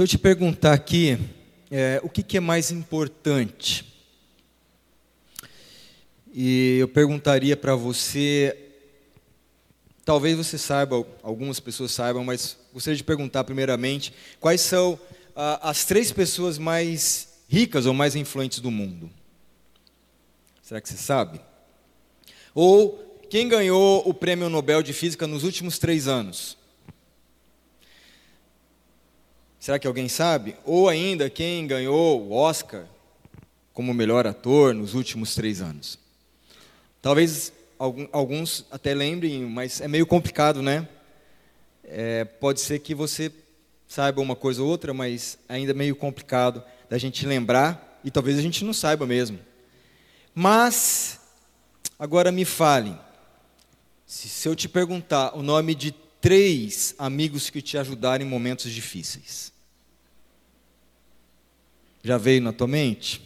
Se eu te perguntar aqui, é, o que, que é mais importante? E eu perguntaria para você, talvez você saiba, algumas pessoas saibam, mas gostaria de perguntar primeiramente, quais são ah, as três pessoas mais ricas ou mais influentes do mundo? Será que você sabe? Ou quem ganhou o prêmio Nobel de Física nos últimos três anos? Será que alguém sabe? Ou ainda quem ganhou o Oscar como melhor ator nos últimos três anos? Talvez alguns até lembrem, mas é meio complicado, né? É, pode ser que você saiba uma coisa ou outra, mas ainda é meio complicado da gente lembrar e talvez a gente não saiba mesmo. Mas, agora me fale, se, se eu te perguntar o nome de três amigos que te ajudaram em momentos difíceis. Já veio na tua mente?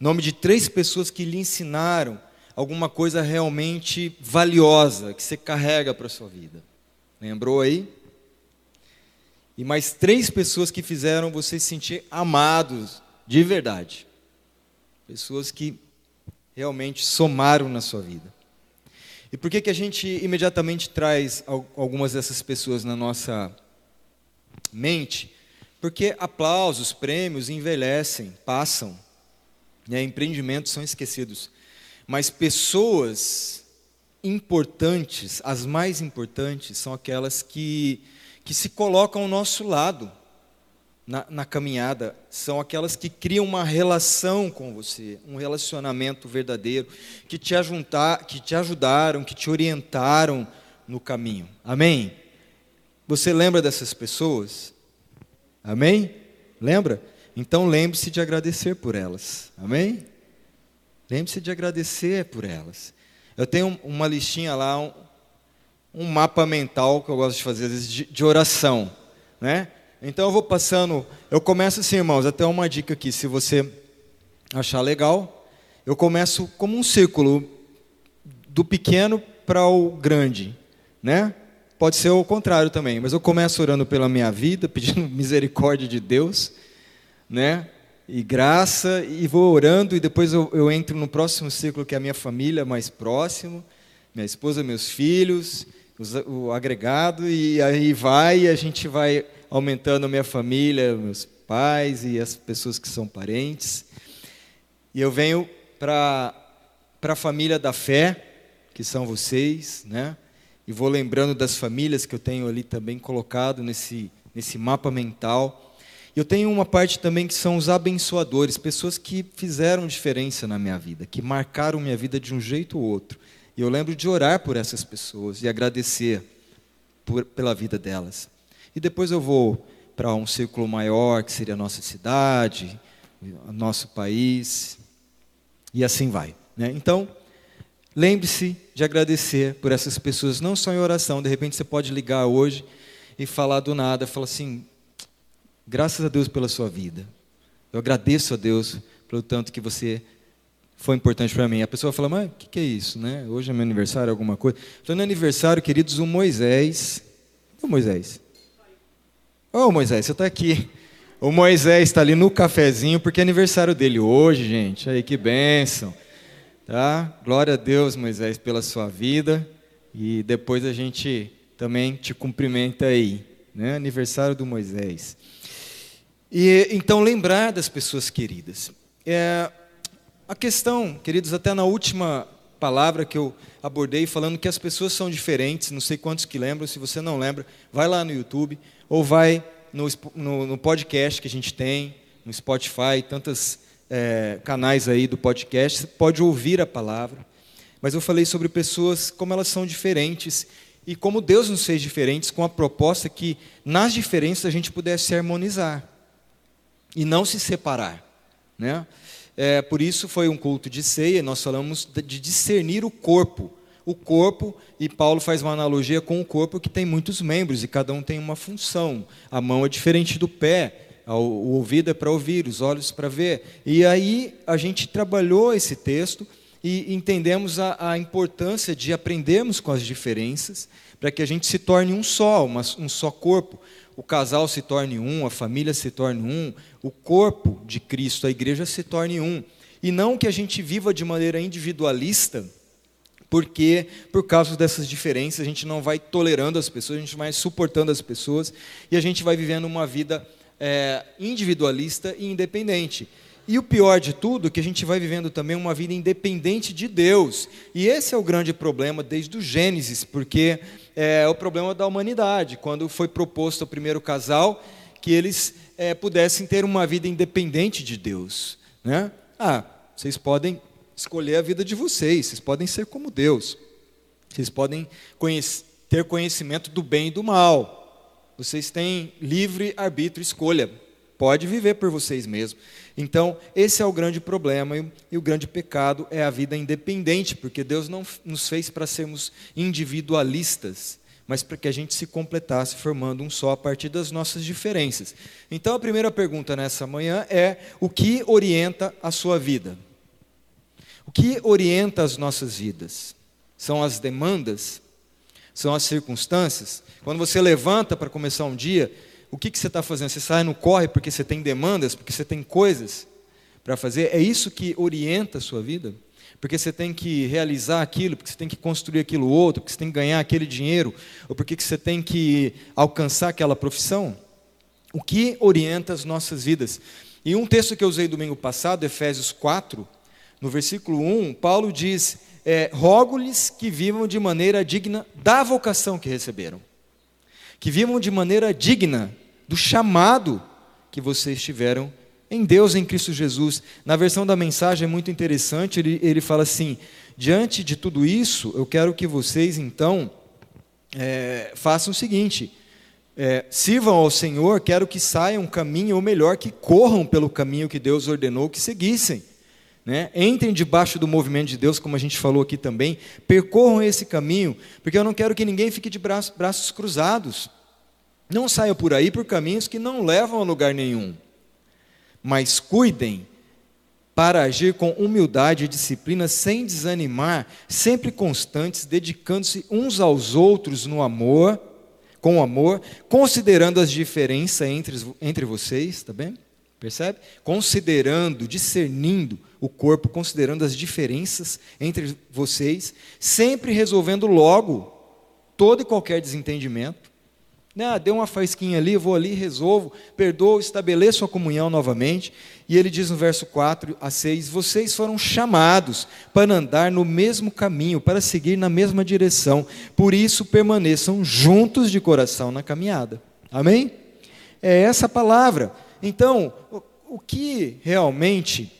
Nome de três pessoas que lhe ensinaram alguma coisa realmente valiosa que você carrega para a sua vida. Lembrou aí? E mais três pessoas que fizeram você se sentir amados de verdade. Pessoas que realmente somaram na sua vida. E por que, que a gente imediatamente traz algumas dessas pessoas na nossa mente? Porque aplausos, prêmios envelhecem, passam, né? empreendimentos são esquecidos. Mas pessoas importantes, as mais importantes, são aquelas que, que se colocam ao nosso lado na, na caminhada, são aquelas que criam uma relação com você, um relacionamento verdadeiro, que te, ajuntar, que te ajudaram, que te orientaram no caminho. Amém? Você lembra dessas pessoas? Amém? Lembra? Então lembre-se de agradecer por elas. Amém? Lembre-se de agradecer por elas. Eu tenho uma listinha lá, um, um, mapa mental que eu gosto de fazer, às vezes, de, de oração. Né? Então eu vou passando, eu começo assim, irmãos, até uma dica aqui, se você achar legal, eu começo como um círculo, do pequeno para o grande, né? Pode ser o contrário também, mas eu começo orando pela minha vida, pedindo misericórdia de Deus, né? e graça, e vou orando, e depois eu, eu entro no próximo ciclo, que é a minha família mais próximo, minha esposa, meus filhos, os, o agregado, e aí vai, e a gente vai aumentando a minha família, meus pais e as pessoas que são parentes. E eu venho para a família da fé, que são vocês, né? E vou lembrando das famílias que eu tenho ali também colocado nesse, nesse mapa mental eu tenho uma parte também que são os abençoadores, pessoas que fizeram diferença na minha vida, que marcaram minha vida de um jeito ou outro. E eu lembro de orar por essas pessoas e agradecer por, pela vida delas. E depois eu vou para um círculo maior, que seria a nossa cidade, nosso país, e assim vai. Né? Então, lembre-se de agradecer por essas pessoas, não só em oração, de repente você pode ligar hoje e falar do nada, falar assim, Graças a Deus pela sua vida. Eu agradeço a Deus pelo tanto que você foi importante para mim. A pessoa fala, mas o que, que, é isso? Né? Hoje é meu aniversário, alguma coisa. Então, no aniversário, queridos, o Moisés. O Moisés. Ô oh, Moisés, você está aqui. O Moisés está ali no cafezinho, porque é aniversário dele hoje, gente. Aí, que bênção. Tá? Glória a Deus, Moisés, pela sua vida. E depois a gente também te cumprimenta aí. Né? Aniversário do Moisés. E então lembrar das pessoas queridas. É, a questão, queridos, até na última palavra que eu abordei, falando que as pessoas são diferentes, não sei quantos que lembram, se você não lembra, vai lá no YouTube, ou vai no, no, no podcast que a gente tem, no Spotify, tantos é, canais aí do podcast, você pode ouvir a palavra. Mas eu falei sobre pessoas, como elas são diferentes, e como Deus nos fez diferentes, com a proposta que nas diferenças a gente pudesse harmonizar e não se separar. Né? É, por isso foi um culto de ceia, nós falamos de discernir o corpo. O corpo, e Paulo faz uma analogia com o corpo que tem muitos membros e cada um tem uma função. A mão é diferente do pé, o ouvido é para ouvir, os olhos para ver. E aí a gente trabalhou esse texto e entendemos a, a importância de aprendermos com as diferenças para que a gente se torne um só, uma, um só corpo. O casal se torne um, a família se torne um, o corpo de Cristo, a igreja se torne um. E não que a gente viva de maneira individualista, porque por causa dessas diferenças a gente não vai tolerando as pessoas, a gente vai suportando as pessoas e a gente vai vivendo uma vida é, individualista e independente. E o pior de tudo, é que a gente vai vivendo também uma vida independente de Deus. E esse é o grande problema desde o Gênesis, porque é o problema da humanidade. Quando foi proposto ao primeiro casal que eles é, pudessem ter uma vida independente de Deus. Né? Ah, vocês podem escolher a vida de vocês, vocês podem ser como Deus, vocês podem ter conhecimento do bem e do mal, vocês têm livre arbítrio, escolha, pode viver por vocês mesmos. Então, esse é o grande problema e, o grande pecado é a vida independente, porque Deus não nos fez para sermos individualistas, mas para que a gente se completasse formando um só a partir das nossas diferenças. Então, a primeira pergunta nessa manhã é: o que orienta a sua vida? O que orienta as nossas vidas? São as demandas? São as circunstâncias? Quando você levanta para começar um dia, o que, que você está fazendo? Você sai no corre porque você tem demandas, porque você tem coisas para fazer? É isso que orienta a sua vida? Porque você tem que realizar aquilo, porque você tem que construir aquilo outro, porque você tem que ganhar aquele dinheiro, ou porque você tem que alcançar aquela profissão? O que orienta as nossas vidas? E um texto que eu usei domingo passado, Efésios 4, no versículo 1, Paulo diz: é, Rogo-lhes que vivam de maneira digna da vocação que receberam, que vivam de maneira digna do chamado que vocês tiveram em Deus, em Cristo Jesus. Na versão da mensagem é muito interessante, ele, ele fala assim: diante de tudo isso, eu quero que vocês então é, façam o seguinte. É, sirvam ao Senhor, quero que saiam um caminho, ou melhor, que corram pelo caminho que Deus ordenou que seguissem. Né? Entrem debaixo do movimento de Deus, como a gente falou aqui também, percorram esse caminho, porque eu não quero que ninguém fique de braços, braços cruzados. Não saiam por aí por caminhos que não levam a lugar nenhum, mas cuidem para agir com humildade e disciplina, sem desanimar, sempre constantes, dedicando-se uns aos outros no amor, com amor, considerando as diferenças entre, entre vocês, tá bem? Percebe? Considerando, discernindo o corpo, considerando as diferenças entre vocês, sempre resolvendo logo todo e qualquer desentendimento. Ah, deu uma faísquinha ali, vou ali, resolvo, perdoo, estabeleço a comunhão novamente. E ele diz no verso 4 a 6: Vocês foram chamados para andar no mesmo caminho, para seguir na mesma direção, por isso permaneçam juntos de coração na caminhada. Amém? É essa palavra. Então, o, o que realmente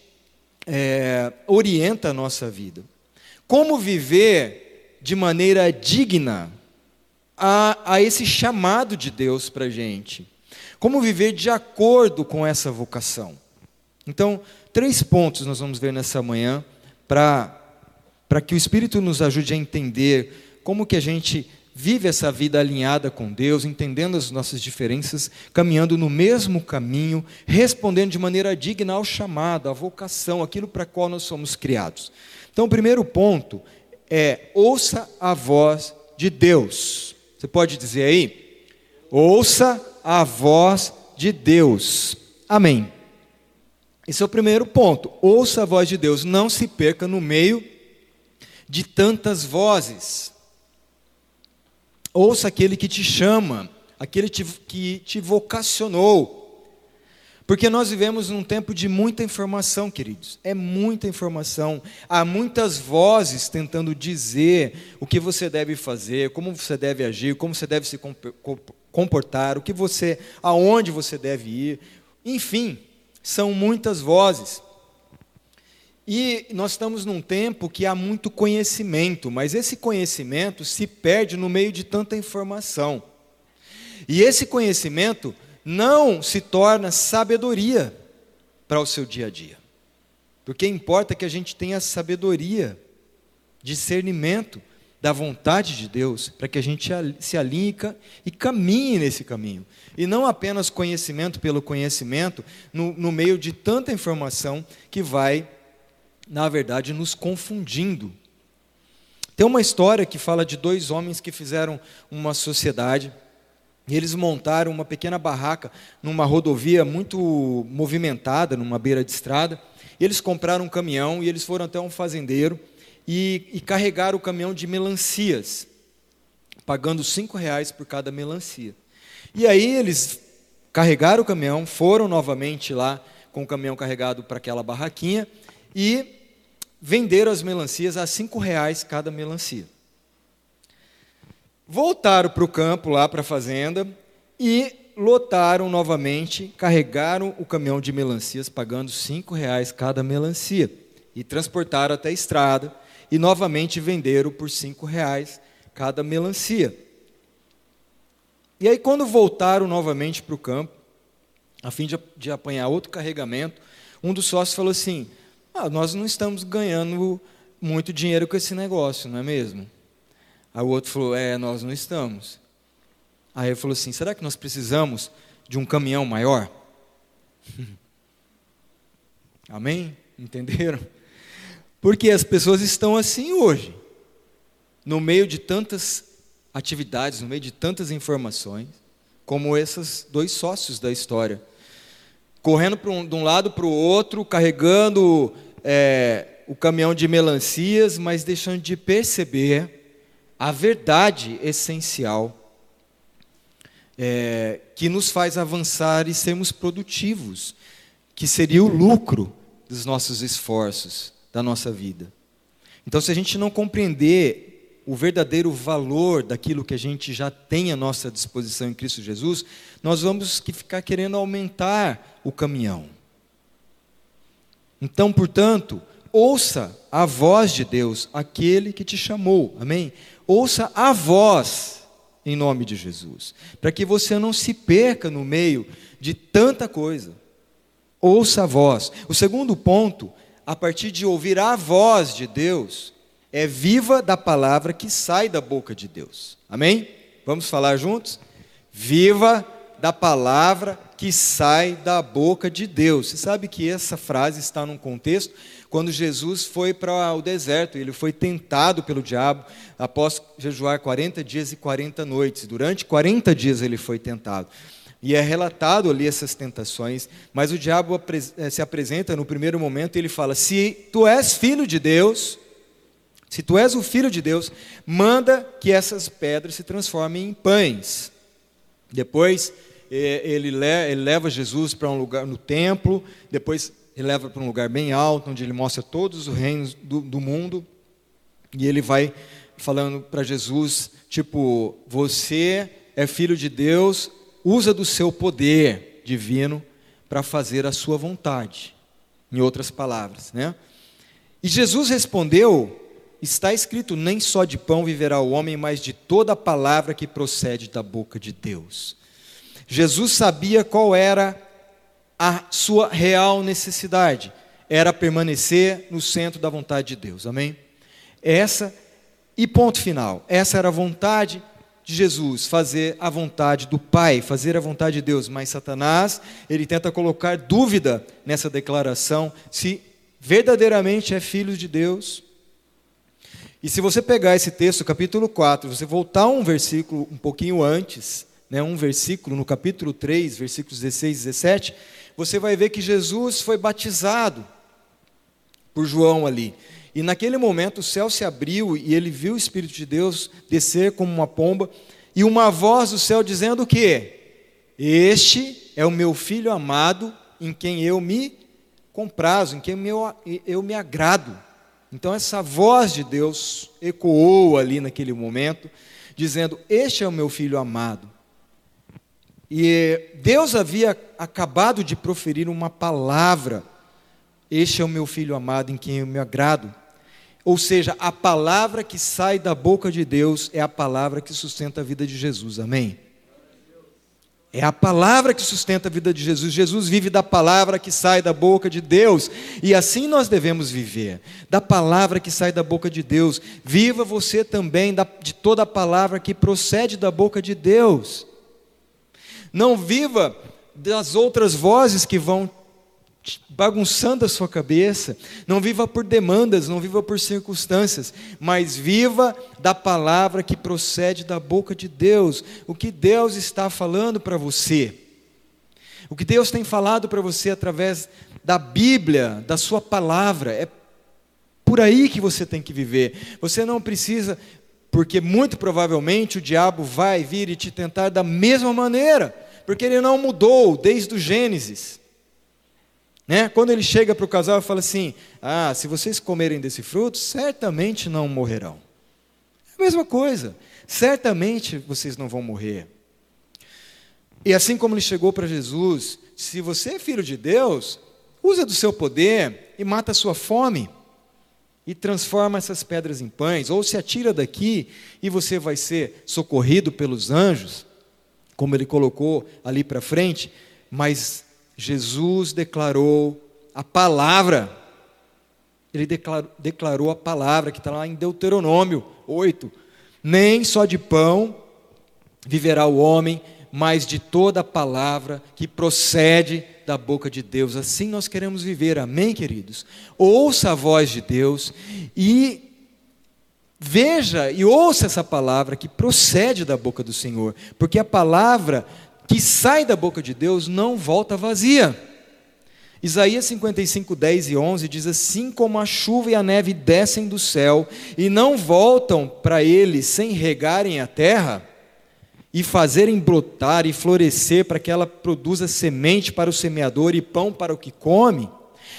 é, orienta a nossa vida. Como viver de maneira digna a, a esse chamado de Deus para a gente. Como viver de acordo com essa vocação. Então, três pontos nós vamos ver nessa manhã para que o Espírito nos ajude a entender como que a gente vive essa vida alinhada com Deus, entendendo as nossas diferenças, caminhando no mesmo caminho, respondendo de maneira digna ao chamado, à vocação, aquilo para qual nós somos criados. Então, o primeiro ponto é: ouça a voz de Deus. Você pode dizer aí? Ouça a voz de Deus. Amém. Esse é o primeiro ponto. Ouça a voz de Deus. Não se perca no meio de tantas vozes. Ouça aquele que te chama, aquele que te vocacionou. Porque nós vivemos num tempo de muita informação, queridos. É muita informação. Há muitas vozes tentando dizer o que você deve fazer, como você deve agir, como você deve se comportar, o que você, aonde você deve ir. Enfim, são muitas vozes. E nós estamos num tempo que há muito conhecimento, mas esse conhecimento se perde no meio de tanta informação. E esse conhecimento não se torna sabedoria para o seu dia a dia. Porque importa que a gente tenha sabedoria, discernimento da vontade de Deus, para que a gente se alinhe e caminhe nesse caminho. E não apenas conhecimento pelo conhecimento, no, no meio de tanta informação que vai na verdade, nos confundindo. Tem uma história que fala de dois homens que fizeram uma sociedade e eles montaram uma pequena barraca numa rodovia muito movimentada, numa beira de estrada. Eles compraram um caminhão e eles foram até um fazendeiro e, e carregaram o caminhão de melancias, pagando cinco reais por cada melancia. E aí eles carregaram o caminhão, foram novamente lá com o caminhão carregado para aquela barraquinha e venderam as melancias a cinco reais cada melancia. Voltaram para o campo, lá para a fazenda, e lotaram novamente, carregaram o caminhão de melancias, pagando cinco reais cada melancia, e transportaram até a estrada, e novamente venderam por cinco reais cada melancia. E aí, quando voltaram novamente para o campo, a fim de, de apanhar outro carregamento, um dos sócios falou assim: ah, nós não estamos ganhando muito dinheiro com esse negócio, não é mesmo? Aí o outro falou: É, nós não estamos. Aí ele falou assim: Será que nós precisamos de um caminhão maior? Amém? Entenderam? Porque as pessoas estão assim hoje, no meio de tantas atividades, no meio de tantas informações, como esses dois sócios da história, correndo um, de um lado para o outro, carregando é, o caminhão de melancias, mas deixando de perceber a verdade essencial é, que nos faz avançar e sermos produtivos, que seria o lucro dos nossos esforços, da nossa vida. Então, se a gente não compreender o verdadeiro valor daquilo que a gente já tem à nossa disposição em Cristo Jesus, nós vamos ficar querendo aumentar o caminhão. Então, portanto, ouça a voz de Deus, aquele que te chamou. Amém? ouça a voz em nome de Jesus, para que você não se perca no meio de tanta coisa. Ouça a voz. O segundo ponto, a partir de ouvir a voz de Deus, é viva da palavra que sai da boca de Deus. Amém? Vamos falar juntos? Viva da palavra que sai da boca de Deus. Você sabe que essa frase está num contexto quando Jesus foi para o deserto, ele foi tentado pelo diabo após jejuar 40 dias e 40 noites. Durante 40 dias ele foi tentado. E é relatado ali essas tentações, mas o diabo eh, se apresenta no primeiro momento e ele fala: Se tu és filho de Deus, se tu és o filho de Deus, manda que essas pedras se transformem em pães. Depois ele leva Jesus para um lugar no templo, depois ele leva para um lugar bem alto, onde ele mostra todos os reinos do, do mundo, e ele vai falando para Jesus, tipo, você é filho de Deus, usa do seu poder divino para fazer a sua vontade. Em outras palavras, né? E Jesus respondeu: Está escrito: nem só de pão viverá o homem, mas de toda a palavra que procede da boca de Deus. Jesus sabia qual era a sua real necessidade era permanecer no centro da vontade de Deus. Amém? Essa e ponto final. Essa era a vontade de Jesus, fazer a vontade do Pai, fazer a vontade de Deus. Mas Satanás, ele tenta colocar dúvida nessa declaração se verdadeiramente é filho de Deus. E se você pegar esse texto, capítulo 4, você voltar um versículo um pouquinho antes, né, um versículo no capítulo 3, versículos 16 e 17, você vai ver que Jesus foi batizado por João ali. E naquele momento o céu se abriu e ele viu o Espírito de Deus descer como uma pomba e uma voz do céu dizendo o quê? Este é o meu filho amado em quem eu me comprazo, em quem eu, eu me agrado. Então essa voz de Deus ecoou ali naquele momento, dizendo: Este é o meu filho amado, e Deus havia acabado de proferir uma palavra: Este é o meu filho amado em quem eu me agrado. Ou seja, a palavra que sai da boca de Deus é a palavra que sustenta a vida de Jesus. Amém? É a palavra que sustenta a vida de Jesus. Jesus vive da palavra que sai da boca de Deus. E assim nós devemos viver. Da palavra que sai da boca de Deus. Viva você também de toda a palavra que procede da boca de Deus. Não viva das outras vozes que vão bagunçando a sua cabeça. Não viva por demandas, não viva por circunstâncias, mas viva da palavra que procede da boca de Deus. O que Deus está falando para você. O que Deus tem falado para você através da Bíblia, da sua palavra. É por aí que você tem que viver. Você não precisa, porque muito provavelmente o diabo vai vir e te tentar da mesma maneira, porque ele não mudou desde o Gênesis. Né? Quando ele chega para o casal e fala assim: Ah, se vocês comerem desse fruto, certamente não morrerão. É a mesma coisa, certamente vocês não vão morrer. E assim como ele chegou para Jesus, se você é filho de Deus, usa do seu poder e mata a sua fome e transforma essas pedras em pães, ou se atira daqui e você vai ser socorrido pelos anjos, como ele colocou ali para frente, mas Jesus declarou a palavra. Ele declarou, declarou a palavra que está lá em Deuteronômio 8. Nem só de pão viverá o homem, mas de toda a palavra que procede da boca de Deus. Assim nós queremos viver, amém, queridos? Ouça a voz de Deus e veja e ouça essa palavra que procede da boca do Senhor, porque a palavra que sai da boca de Deus não volta vazia. Isaías 55, 10 e 11 diz assim: Como a chuva e a neve descem do céu e não voltam para ele sem regarem a terra, e fazerem brotar e florescer para que ela produza semente para o semeador e pão para o que come,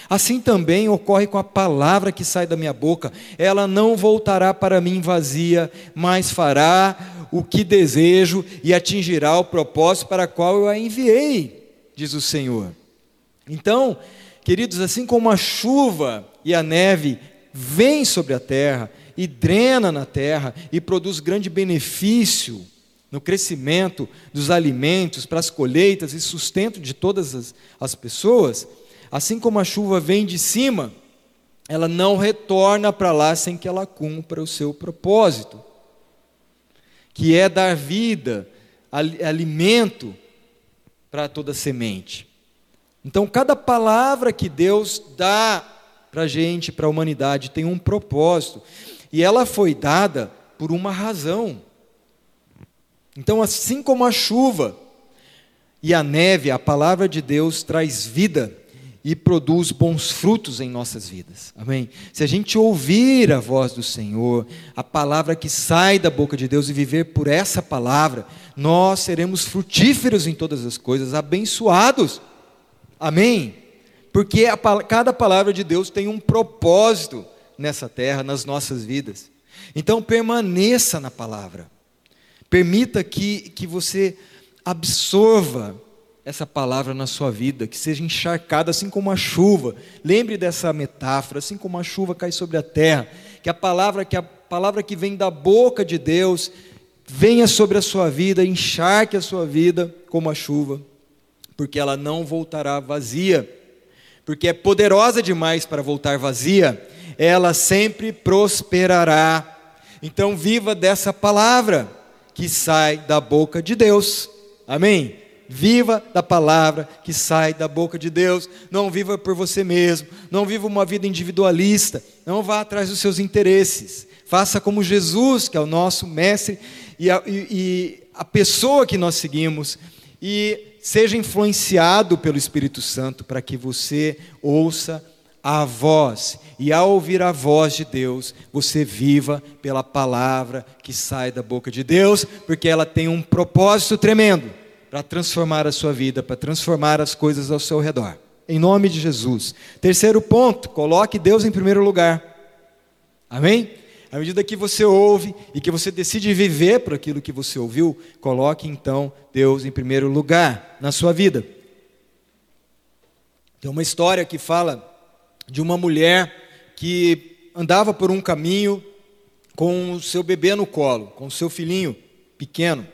assim também ocorre com a palavra que sai da minha boca. Ela não voltará para mim vazia, mas fará o que desejo e atingirá o propósito para o qual eu a enviei, diz o Senhor. Então, queridos, assim como a chuva e a neve vêm sobre a terra e drena na terra e produz grande benefício no crescimento dos alimentos, para as colheitas e sustento de todas as, as pessoas, assim como a chuva vem de cima, ela não retorna para lá sem que ela cumpra o seu propósito que é dar vida, alimento para toda semente. Então, cada palavra que Deus dá para a gente, para a humanidade, tem um propósito, e ela foi dada por uma razão. Então, assim como a chuva e a neve, a palavra de Deus traz vida e produz bons frutos em nossas vidas. Amém? Se a gente ouvir a voz do Senhor, a palavra que sai da boca de Deus e viver por essa palavra, nós seremos frutíferos em todas as coisas, abençoados. Amém? Porque a, cada palavra de Deus tem um propósito nessa terra, nas nossas vidas. Então permaneça na palavra. Permita que, que você absorva essa palavra na sua vida, que seja encharcada assim como a chuva. Lembre dessa metáfora, assim como a chuva cai sobre a terra, que a palavra que a palavra que vem da boca de Deus venha sobre a sua vida, encharque a sua vida como a chuva, porque ela não voltará vazia, porque é poderosa demais para voltar vazia, ela sempre prosperará. Então viva dessa palavra que sai da boca de Deus. Amém. Viva da palavra que sai da boca de Deus. Não viva por você mesmo. Não viva uma vida individualista. Não vá atrás dos seus interesses. Faça como Jesus, que é o nosso mestre e a, e, e a pessoa que nós seguimos. E seja influenciado pelo Espírito Santo para que você ouça a voz. E ao ouvir a voz de Deus, você viva pela palavra que sai da boca de Deus, porque ela tem um propósito tremendo para transformar a sua vida, para transformar as coisas ao seu redor. Em nome de Jesus. Terceiro ponto, coloque Deus em primeiro lugar. Amém? À medida que você ouve e que você decide viver por aquilo que você ouviu, coloque então Deus em primeiro lugar na sua vida. Tem uma história que fala de uma mulher que andava por um caminho com o seu bebê no colo, com o seu filhinho pequeno.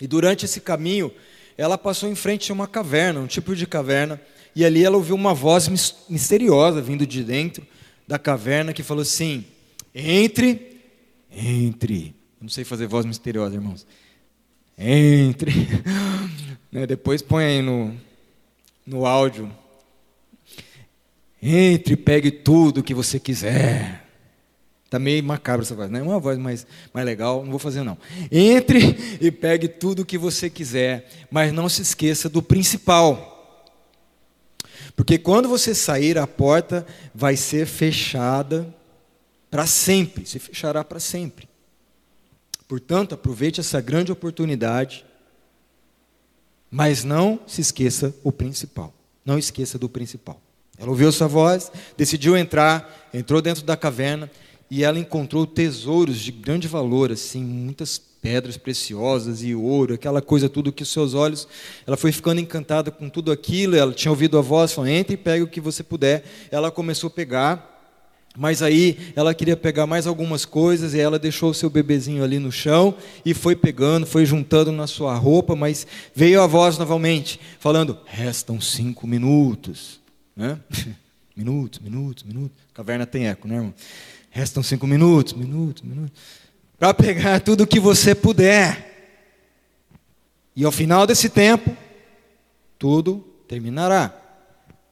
E durante esse caminho, ela passou em frente a uma caverna, um tipo de caverna, e ali ela ouviu uma voz misteriosa vindo de dentro da caverna que falou assim: Entre, entre. Eu não sei fazer voz misteriosa, irmãos. Entre. né, depois põe aí no, no áudio. Entre pegue tudo que você quiser. Está meio macabra essa voz, não é uma voz mais, mais legal, não vou fazer não. Entre e pegue tudo o que você quiser, mas não se esqueça do principal. Porque quando você sair, a porta vai ser fechada para sempre, se fechará para sempre. Portanto, aproveite essa grande oportunidade, mas não se esqueça o principal. Não esqueça do principal. Ela ouviu sua voz, decidiu entrar, entrou dentro da caverna e ela encontrou tesouros de grande valor, assim, muitas pedras preciosas e ouro, aquela coisa tudo que os seus olhos, ela foi ficando encantada com tudo aquilo, ela tinha ouvido a voz, falou, entre e pega o que você puder. Ela começou a pegar, mas aí ela queria pegar mais algumas coisas e ela deixou o seu bebezinho ali no chão e foi pegando, foi juntando na sua roupa, mas veio a voz novamente, falando, restam cinco minutos. Né? minutos, minutos, minutos. Caverna tem eco, né, irmão? Restam cinco minutos, minutos, minutos. Para pegar tudo o que você puder. E ao final desse tempo, tudo terminará.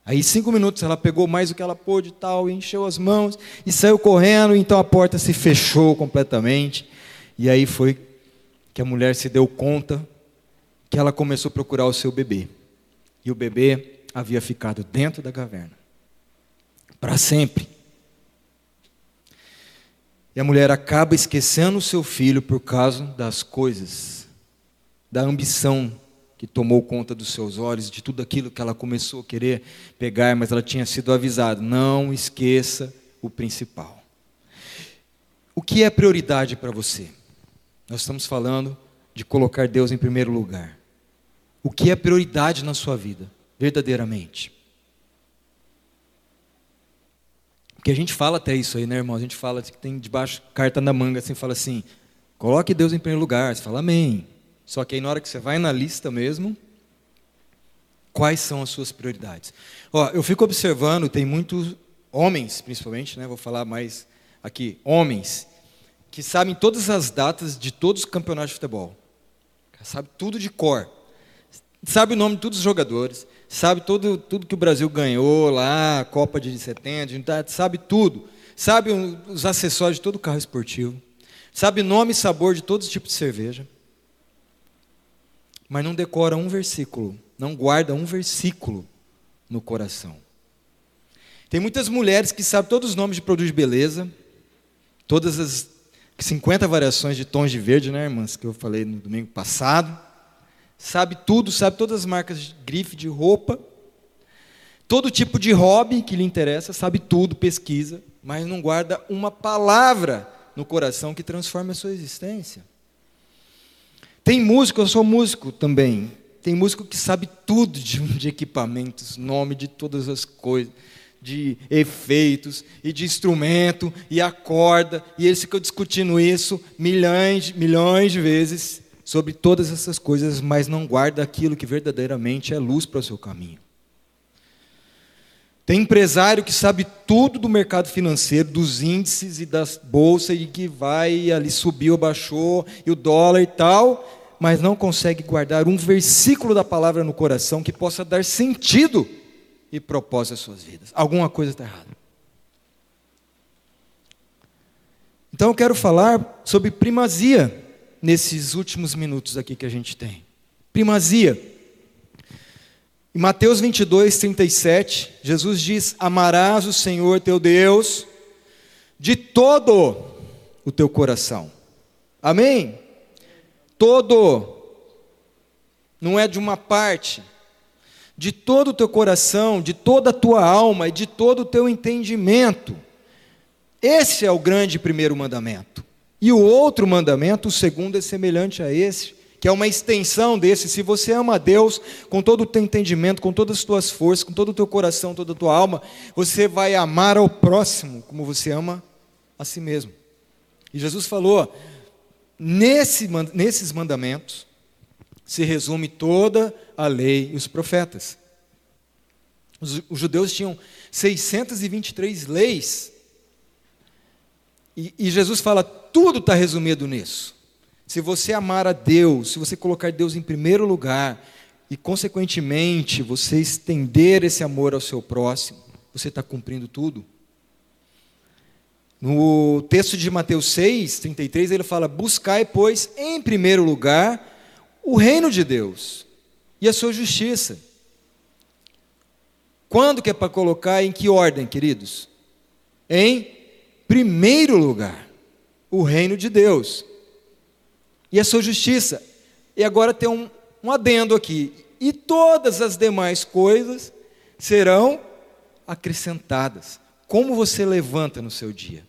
Aí, cinco minutos, ela pegou mais do que ela pôde tal, e encheu as mãos e saiu correndo. Então a porta se fechou completamente. E aí foi que a mulher se deu conta que ela começou a procurar o seu bebê. E o bebê havia ficado dentro da caverna para sempre. E a mulher acaba esquecendo o seu filho por causa das coisas, da ambição que tomou conta dos seus olhos, de tudo aquilo que ela começou a querer pegar, mas ela tinha sido avisada: não esqueça o principal. O que é prioridade para você? Nós estamos falando de colocar Deus em primeiro lugar. O que é prioridade na sua vida, verdadeiramente? Porque a gente fala até isso aí, né, irmão? A gente fala que tem debaixo carta na manga, assim, fala assim: coloque Deus em primeiro lugar. Você fala amém. Só que aí na hora que você vai na lista mesmo, quais são as suas prioridades? Ó, eu fico observando, tem muitos homens, principalmente, né? Vou falar mais aqui, homens que sabem todas as datas de todos os campeonatos de futebol. Sabe tudo de cor. Sabe o nome de todos os jogadores sabe tudo, tudo que o Brasil ganhou lá, Copa de 70, sabe tudo. Sabe os acessórios de todo carro esportivo. Sabe nome e sabor de todos os tipos de cerveja. Mas não decora um versículo, não guarda um versículo no coração. Tem muitas mulheres que sabem todos os nomes de produtos de beleza, todas as 50 variações de tons de verde, né, irmãs, que eu falei no domingo passado sabe tudo, sabe todas as marcas de grife de roupa, todo tipo de hobby que lhe interessa, sabe tudo, pesquisa, mas não guarda uma palavra no coração que transforme a sua existência. Tem músico, eu sou músico também. Tem músico que sabe tudo de, de equipamentos, nome de todas as coisas, de efeitos e de instrumento e acorda, e eles ficam discutindo isso milhões, milhões de vezes sobre todas essas coisas, mas não guarda aquilo que verdadeiramente é luz para o seu caminho. Tem empresário que sabe tudo do mercado financeiro, dos índices e das bolsas, e que vai ali subiu, baixou, e o dólar e tal, mas não consegue guardar um versículo da palavra no coração que possa dar sentido e propósito às suas vidas. Alguma coisa está errada. Então eu quero falar sobre primazia nesses últimos minutos aqui que a gente tem. Primazia. Em Mateus 22, 37, Jesus diz: Amarás o Senhor teu Deus de todo o teu coração. Amém? Todo. Não é de uma parte. De todo o teu coração, de toda a tua alma e de todo o teu entendimento. Esse é o grande primeiro mandamento. E o outro mandamento, o segundo, é semelhante a esse, que é uma extensão desse. Se você ama a Deus com todo o teu entendimento, com todas as tuas forças, com todo o teu coração, toda a tua alma, você vai amar ao próximo como você ama a si mesmo. E Jesus falou: nesse, nesses mandamentos se resume toda a lei e os profetas. Os, os judeus tinham 623 leis e, e Jesus fala: tudo está resumido nisso. Se você amar a Deus, se você colocar Deus em primeiro lugar, e consequentemente você estender esse amor ao seu próximo, você está cumprindo tudo? No texto de Mateus 6, 33, ele fala: Buscai, pois, em primeiro lugar, o reino de Deus e a sua justiça. Quando que é para colocar em que ordem, queridos? Em primeiro lugar, o reino de Deus e a sua justiça. E agora tem um, um adendo aqui. E todas as demais coisas serão acrescentadas. Como você levanta no seu dia?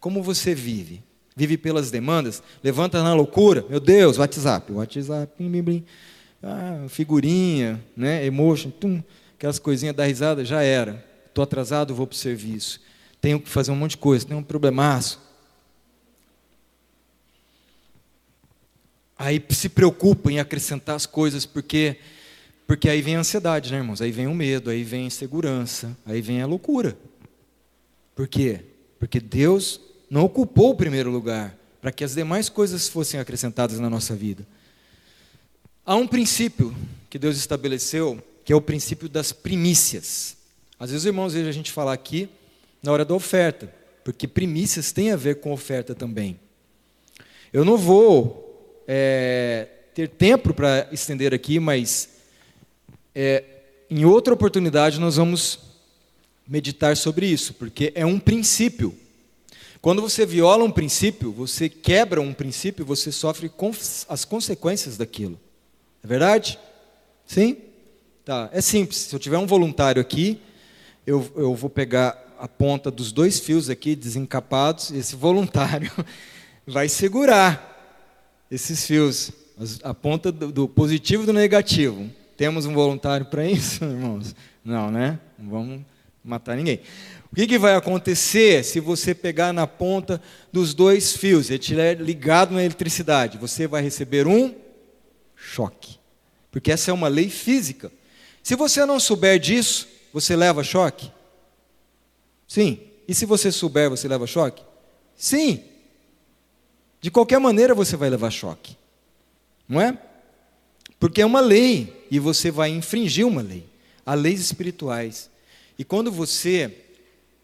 Como você vive? Vive pelas demandas? Levanta na loucura? Meu Deus, WhatsApp, WhatsApp, blim, blim, blim. Ah, figurinha, né, emotion, tum, aquelas coisinhas da risada, já era. Estou atrasado, vou para o serviço. Tenho que fazer um monte de coisa, tenho um problemaço. Aí se preocupa em acrescentar as coisas, porque porque aí vem a ansiedade, né, irmãos? Aí vem o medo, aí vem a insegurança, aí vem a loucura. Por quê? Porque Deus não ocupou o primeiro lugar para que as demais coisas fossem acrescentadas na nossa vida. Há um princípio que Deus estabeleceu, que é o princípio das primícias. Às vezes, irmãos, vejo a gente falar aqui na hora da oferta, porque primícias têm a ver com oferta também. Eu não vou é, ter tempo para estender aqui, mas é, em outra oportunidade nós vamos meditar sobre isso, porque é um princípio. Quando você viola um princípio, você quebra um princípio, você sofre as consequências daquilo. É verdade? Sim? Tá. É simples. Se eu tiver um voluntário aqui, eu, eu vou pegar a ponta dos dois fios aqui desencapados, esse voluntário vai segurar esses fios, a ponta do, do positivo e do negativo. Temos um voluntário para isso, irmãos? Não, né? Não vamos matar ninguém. O que, que, vai acontecer se você pegar na ponta dos dois fios e estiver ligado na eletricidade? Você vai receber um choque. Porque essa é uma lei física. Se você não souber disso, você leva choque? Sim. E se você souber, você leva choque? Sim. De qualquer maneira você vai levar choque. Não é? Porque é uma lei e você vai infringir uma lei, há leis espirituais. E quando você,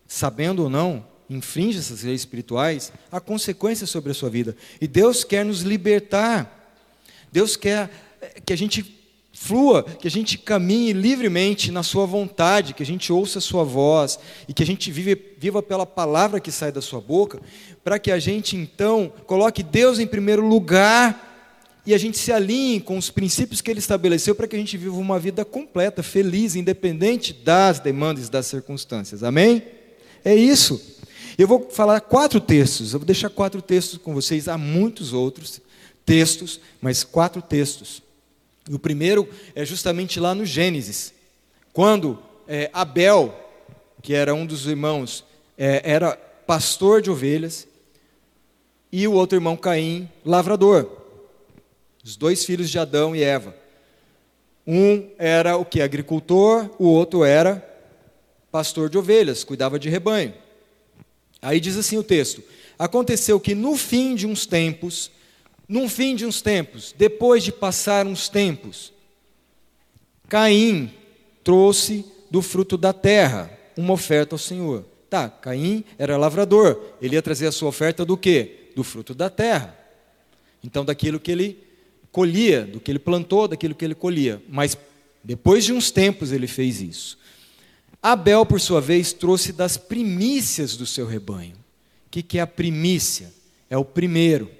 sabendo ou não, infringe essas leis espirituais, há consequências sobre a sua vida. E Deus quer nos libertar. Deus quer eh, que a gente flua, que a gente caminhe livremente na sua vontade, que a gente ouça a sua voz e que a gente vive, viva pela palavra que sai da sua boca, para que a gente então coloque Deus em primeiro lugar e a gente se alinhe com os princípios que ele estabeleceu para que a gente viva uma vida completa, feliz, independente das demandas das circunstâncias. Amém? É isso. Eu vou falar quatro textos, eu vou deixar quatro textos com vocês, há muitos outros textos, mas quatro textos. O primeiro é justamente lá no Gênesis, quando é, Abel, que era um dos irmãos, é, era pastor de ovelhas, e o outro irmão Caim, lavrador os dois filhos de Adão e Eva. Um era o que? Agricultor, o outro era pastor de ovelhas, cuidava de rebanho. Aí diz assim o texto: Aconteceu que no fim de uns tempos, num fim de uns tempos, depois de passar uns tempos, Caim trouxe do fruto da terra uma oferta ao Senhor. Tá, Caim era lavrador, ele ia trazer a sua oferta do quê? Do fruto da terra. Então, daquilo que ele colhia, do que ele plantou, daquilo que ele colhia. Mas depois de uns tempos ele fez isso. Abel, por sua vez, trouxe das primícias do seu rebanho. O que é a primícia? É o primeiro,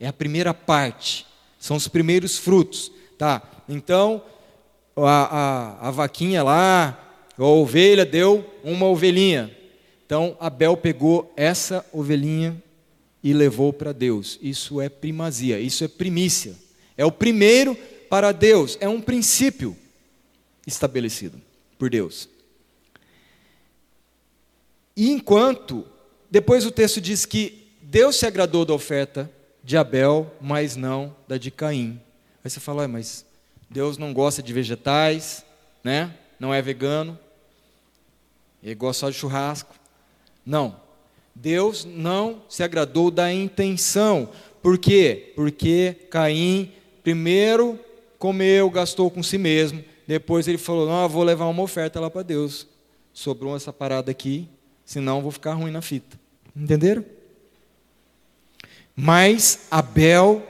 é a primeira parte, são os primeiros frutos. Tá? Então, a, a, a vaquinha lá, a ovelha deu uma ovelhinha. Então, Abel pegou essa ovelhinha e levou para Deus. Isso é primazia, isso é primícia. É o primeiro para Deus, é um princípio estabelecido por Deus. E enquanto, depois o texto diz que Deus se agradou da oferta de Abel, mas não da de Caim. Aí você fala, mas Deus não gosta de vegetais, né? não é vegano, ele gosta só de churrasco. Não, Deus não se agradou da intenção. Por quê? Porque Caim Primeiro comeu, gastou com si mesmo. Depois ele falou: Não, vou levar uma oferta lá para Deus. sobrou essa parada aqui, senão vou ficar ruim na fita. Entenderam? Mas Abel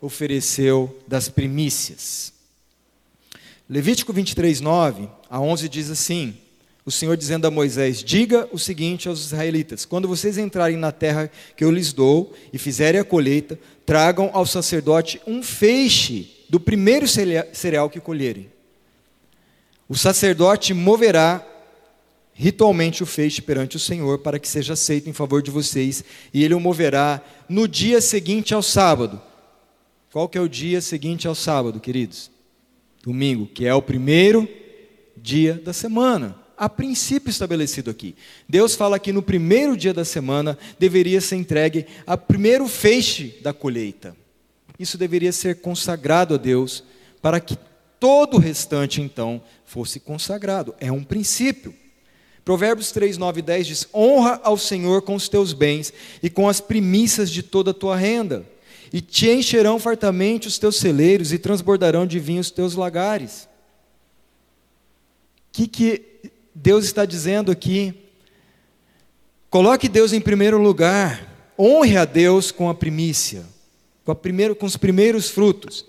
ofereceu das primícias. Levítico 23, 9 a 11 diz assim: O Senhor dizendo a Moisés: Diga o seguinte aos israelitas: Quando vocês entrarem na terra que eu lhes dou e fizerem a colheita, tragam ao sacerdote um feixe do primeiro cereal que colherem. O sacerdote moverá ritualmente o feixe perante o Senhor para que seja aceito em favor de vocês, e ele o moverá no dia seguinte ao sábado. Qual que é o dia seguinte ao sábado, queridos? Domingo, que é o primeiro dia da semana. A princípio estabelecido aqui. Deus fala que no primeiro dia da semana deveria ser entregue a primeiro feixe da colheita. Isso deveria ser consagrado a Deus para que todo o restante então fosse consagrado. É um princípio. Provérbios 3, 9 e 10 diz: Honra ao Senhor com os teus bens e com as primícias de toda a tua renda e te encherão fartamente os teus celeiros e transbordarão de vinho os teus lagares. O que, que Deus está dizendo aqui? Coloque Deus em primeiro lugar, honre a Deus com a primícia, com, a primeiro, com os primeiros frutos.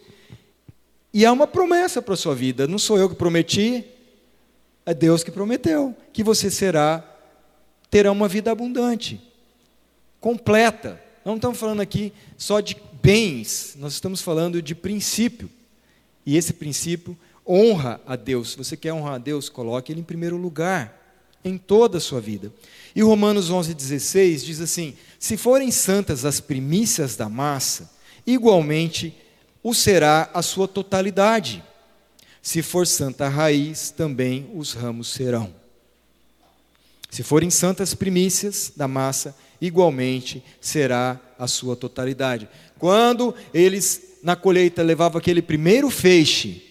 E há uma promessa para a sua vida, não sou eu que prometi, é Deus que prometeu, que você será, terá uma vida abundante, completa. Não estamos falando aqui só de bens, nós estamos falando de princípio. E esse princípio honra a Deus. Se você quer honrar a Deus, coloque Ele em primeiro lugar em toda a sua vida. E Romanos 11,16 diz assim: Se forem santas as primícias da massa, igualmente o será a sua totalidade. Se for santa a raiz, também os ramos serão. Se forem santas primícias da massa, igualmente será a sua totalidade. Quando eles na colheita levavam aquele primeiro feixe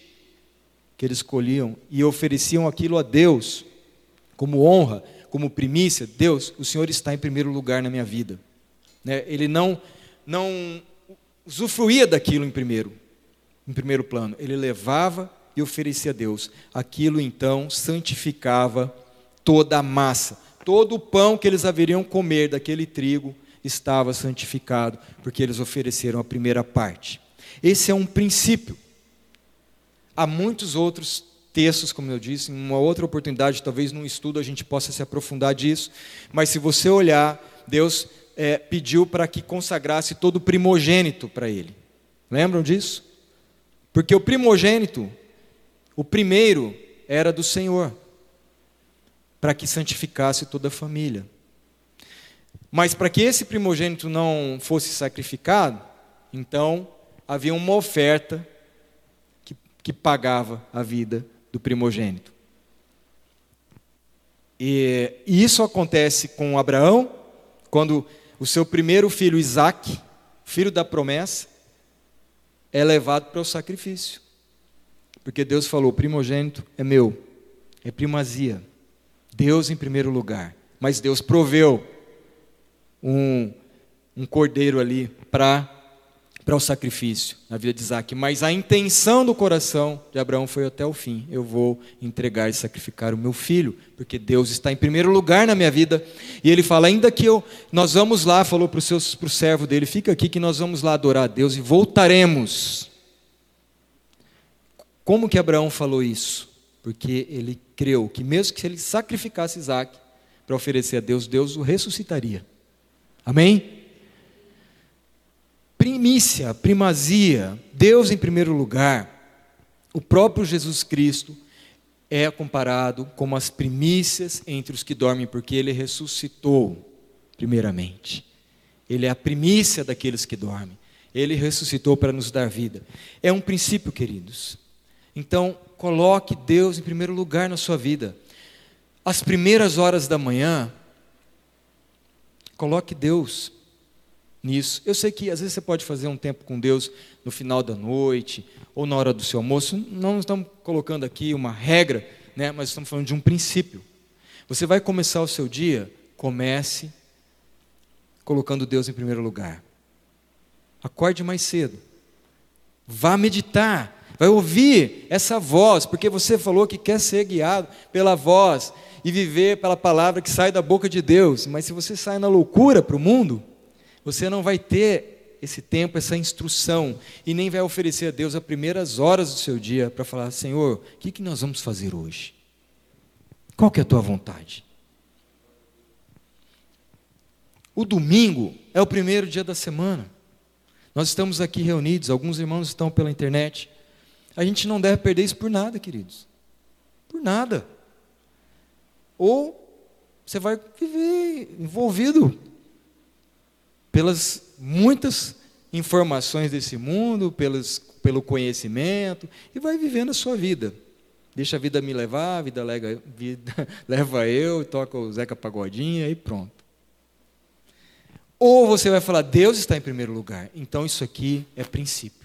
que eles colhiam e ofereciam aquilo a Deus como honra, como primícia, Deus, o Senhor está em primeiro lugar na minha vida. Né? Ele não não usufruía daquilo em primeiro, em primeiro plano. Ele levava e oferecia a Deus. Aquilo então santificava toda a massa, todo o pão que eles haveriam comer daquele trigo estava santificado, porque eles ofereceram a primeira parte. Esse é um princípio. Há muitos outros textos, como eu disse, em uma outra oportunidade, talvez num estudo a gente possa se aprofundar disso, mas se você olhar, Deus é, pediu para que consagrasse todo o primogênito para ele. Lembram disso? Porque o primogênito, o primeiro, era do Senhor, para que santificasse toda a família. Mas para que esse primogênito não fosse sacrificado, então havia uma oferta que, que pagava a vida do primogênito. E, e isso acontece com Abraão, quando o seu primeiro filho, Isaac, filho da promessa, é levado para o sacrifício. Porque Deus falou: primogênito é meu, é primazia. Deus em primeiro lugar. Mas Deus proveu um, um cordeiro ali para para o sacrifício na vida de Isaac, mas a intenção do coração de Abraão foi até o fim: eu vou entregar e sacrificar o meu filho, porque Deus está em primeiro lugar na minha vida. E ele fala: ainda que eu, nós vamos lá, falou para o servo dele: fica aqui que nós vamos lá adorar a Deus e voltaremos. Como que Abraão falou isso? Porque ele creu que mesmo que ele sacrificasse Isaac para oferecer a Deus, Deus o ressuscitaria. Amém? Primícia, primazia, Deus em primeiro lugar, o próprio Jesus Cristo é comparado como as primícias entre os que dormem, porque ele ressuscitou, primeiramente. Ele é a primícia daqueles que dormem. Ele ressuscitou para nos dar vida. É um princípio, queridos. Então, coloque Deus em primeiro lugar na sua vida. As primeiras horas da manhã, Coloque Deus nisso. Eu sei que às vezes você pode fazer um tempo com Deus no final da noite ou na hora do seu almoço. Não estamos colocando aqui uma regra, né, mas estamos falando de um princípio. Você vai começar o seu dia, comece colocando Deus em primeiro lugar. Acorde mais cedo. Vá meditar. Vai ouvir essa voz, porque você falou que quer ser guiado pela voz e viver pela palavra que sai da boca de Deus. Mas se você sai na loucura para o mundo, você não vai ter esse tempo, essa instrução, e nem vai oferecer a Deus as primeiras horas do seu dia para falar: Senhor, o que, que nós vamos fazer hoje? Qual que é a tua vontade? O domingo é o primeiro dia da semana. Nós estamos aqui reunidos, alguns irmãos estão pela internet. A gente não deve perder isso por nada, queridos. Por nada. Ou você vai viver envolvido pelas muitas informações desse mundo, pelos, pelo conhecimento, e vai vivendo a sua vida. Deixa a vida me levar, a vida, lega, vida leva eu, toca o Zeca Pagodinha e pronto. Ou você vai falar, Deus está em primeiro lugar. Então isso aqui é princípio.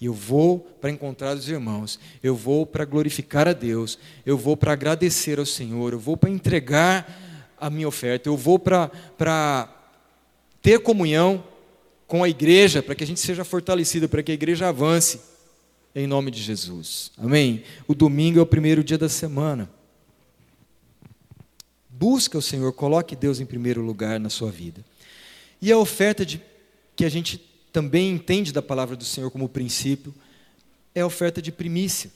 E eu vou para encontrar os irmãos, eu vou para glorificar a Deus, eu vou para agradecer ao Senhor, eu vou para entregar a minha oferta, eu vou para ter comunhão com a igreja, para que a gente seja fortalecido, para que a igreja avance, em nome de Jesus. Amém? O domingo é o primeiro dia da semana. Busca o Senhor, coloque Deus em primeiro lugar na sua vida. E a oferta de, que a gente também entende da palavra do Senhor como princípio é a oferta de primícia.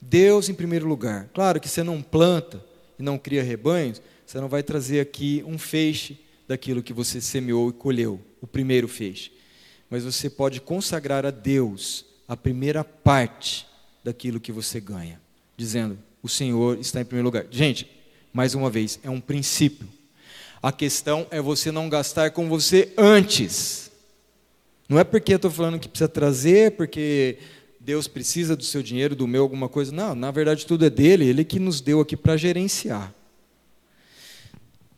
Deus em primeiro lugar. Claro que você não planta e não cria rebanhos, você não vai trazer aqui um feixe daquilo que você semeou e colheu, o primeiro feixe. Mas você pode consagrar a Deus a primeira parte daquilo que você ganha, dizendo: O Senhor está em primeiro lugar. Gente, mais uma vez, é um princípio. A questão é você não gastar com você antes. Não é porque eu estou falando que precisa trazer, porque Deus precisa do seu dinheiro, do meu, alguma coisa. Não, na verdade tudo é dele, ele que nos deu aqui para gerenciar.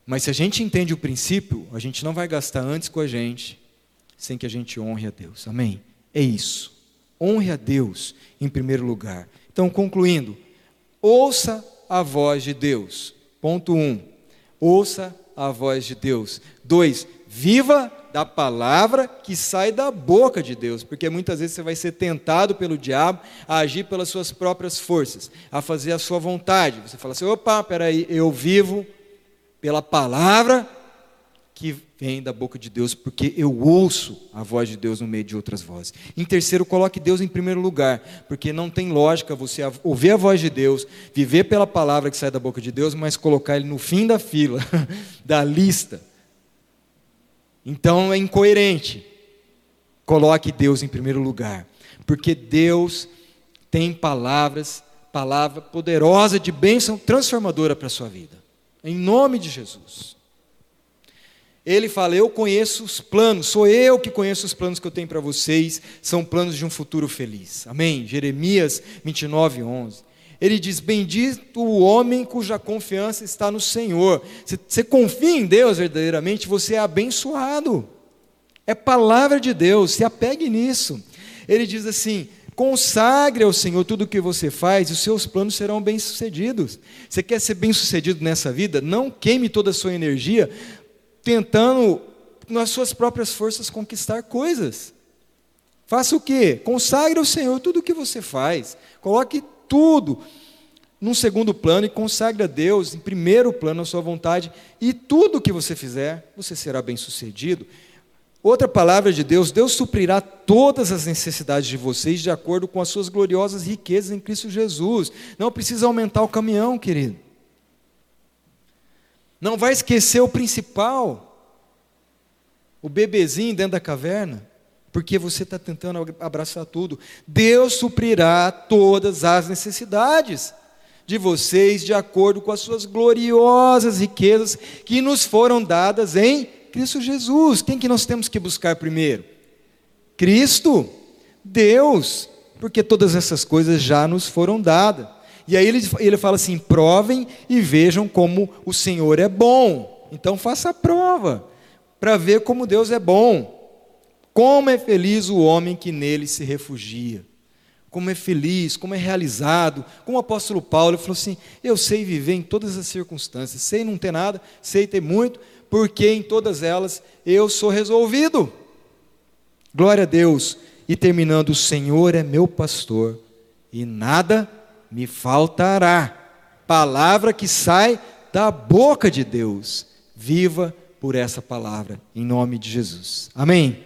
Mas se a gente entende o princípio, a gente não vai gastar antes com a gente, sem que a gente honre a Deus. Amém? É isso. Honre a Deus em primeiro lugar. Então, concluindo, ouça a voz de Deus. Ponto 1. Um, ouça a voz de Deus. Dois, viva da palavra que sai da boca de Deus, porque muitas vezes você vai ser tentado pelo diabo a agir pelas suas próprias forças, a fazer a sua vontade. Você fala assim: opa, peraí, eu vivo pela palavra que vem da boca de Deus, porque eu ouço a voz de Deus no meio de outras vozes. Em terceiro, coloque Deus em primeiro lugar, porque não tem lógica você ouvir a voz de Deus, viver pela palavra que sai da boca de Deus, mas colocar ele no fim da fila, da lista. Então é incoerente. Coloque Deus em primeiro lugar, porque Deus tem palavras, palavra poderosa de bênção transformadora para a sua vida. Em nome de Jesus. Ele fala: Eu conheço os planos, sou eu que conheço os planos que eu tenho para vocês, são planos de um futuro feliz. Amém? Jeremias 29, 11. Ele diz: Bendito o homem cuja confiança está no Senhor. Se você confia em Deus verdadeiramente, você é abençoado. É palavra de Deus, se apegue nisso. Ele diz assim: consagre ao Senhor tudo o que você faz e os seus planos serão bem-sucedidos. Você quer ser bem-sucedido nessa vida? Não queime toda a sua energia tentando, nas suas próprias forças, conquistar coisas. Faça o quê? Consagre ao Senhor tudo o que você faz. Coloque tudo num segundo plano e consagre a Deus em primeiro plano a sua vontade. E tudo o que você fizer, você será bem sucedido. Outra palavra de Deus: Deus suprirá todas as necessidades de vocês de acordo com as suas gloriosas riquezas em Cristo Jesus. Não precisa aumentar o caminhão, querido. Não vai esquecer o principal, o bebezinho dentro da caverna, porque você está tentando abraçar tudo. Deus suprirá todas as necessidades de vocês de acordo com as suas gloriosas riquezas que nos foram dadas em Cristo Jesus. Quem que nós temos que buscar primeiro? Cristo, Deus, porque todas essas coisas já nos foram dadas. E aí ele, ele fala assim: provem e vejam como o Senhor é bom. Então faça a prova, para ver como Deus é bom. Como é feliz o homem que nele se refugia. Como é feliz, como é realizado. Como o apóstolo Paulo falou assim: Eu sei viver em todas as circunstâncias, sei não ter nada, sei ter muito, porque em todas elas eu sou resolvido. Glória a Deus. e terminando: O Senhor é meu pastor e nada me faltará. Palavra que sai da boca de Deus. Viva por essa palavra, em nome de Jesus. Amém.